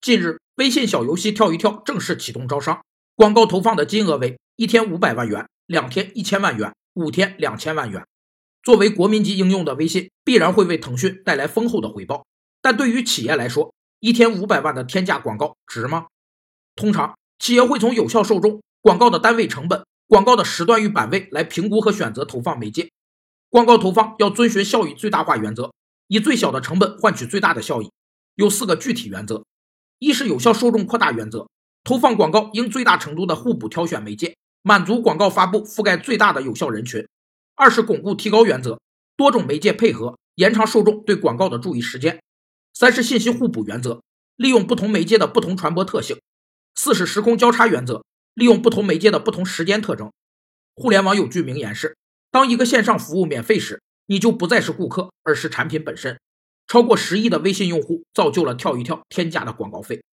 近日，微信小游戏跳一跳正式启动招商，广告投放的金额为一天五百万元，两天一千万元，五天两千万元。作为国民级应用的微信，必然会为腾讯带来丰厚的回报。但对于企业来说，一天五百万的天价广告值吗？通常，企业会从有效受众、广告的单位成本、广告的时段与版位来评估和选择投放媒介。广告投放要遵循效益最大化原则，以最小的成本换取最大的效益。有四个具体原则：一是有效受众扩大原则，投放广告应最大程度的互补挑选媒介，满足广告发布覆盖最大的有效人群。二是巩固提高原则，多种媒介配合，延长受众对广告的注意时间。三是信息互补原则，利用不同媒介的不同传播特性。四是时空交叉原则，利用不同媒介的不同时间特征。互联网有句名言是：当一个线上服务免费时，你就不再是顾客，而是产品本身。超过十亿的微信用户造就了跳一跳天价的广告费。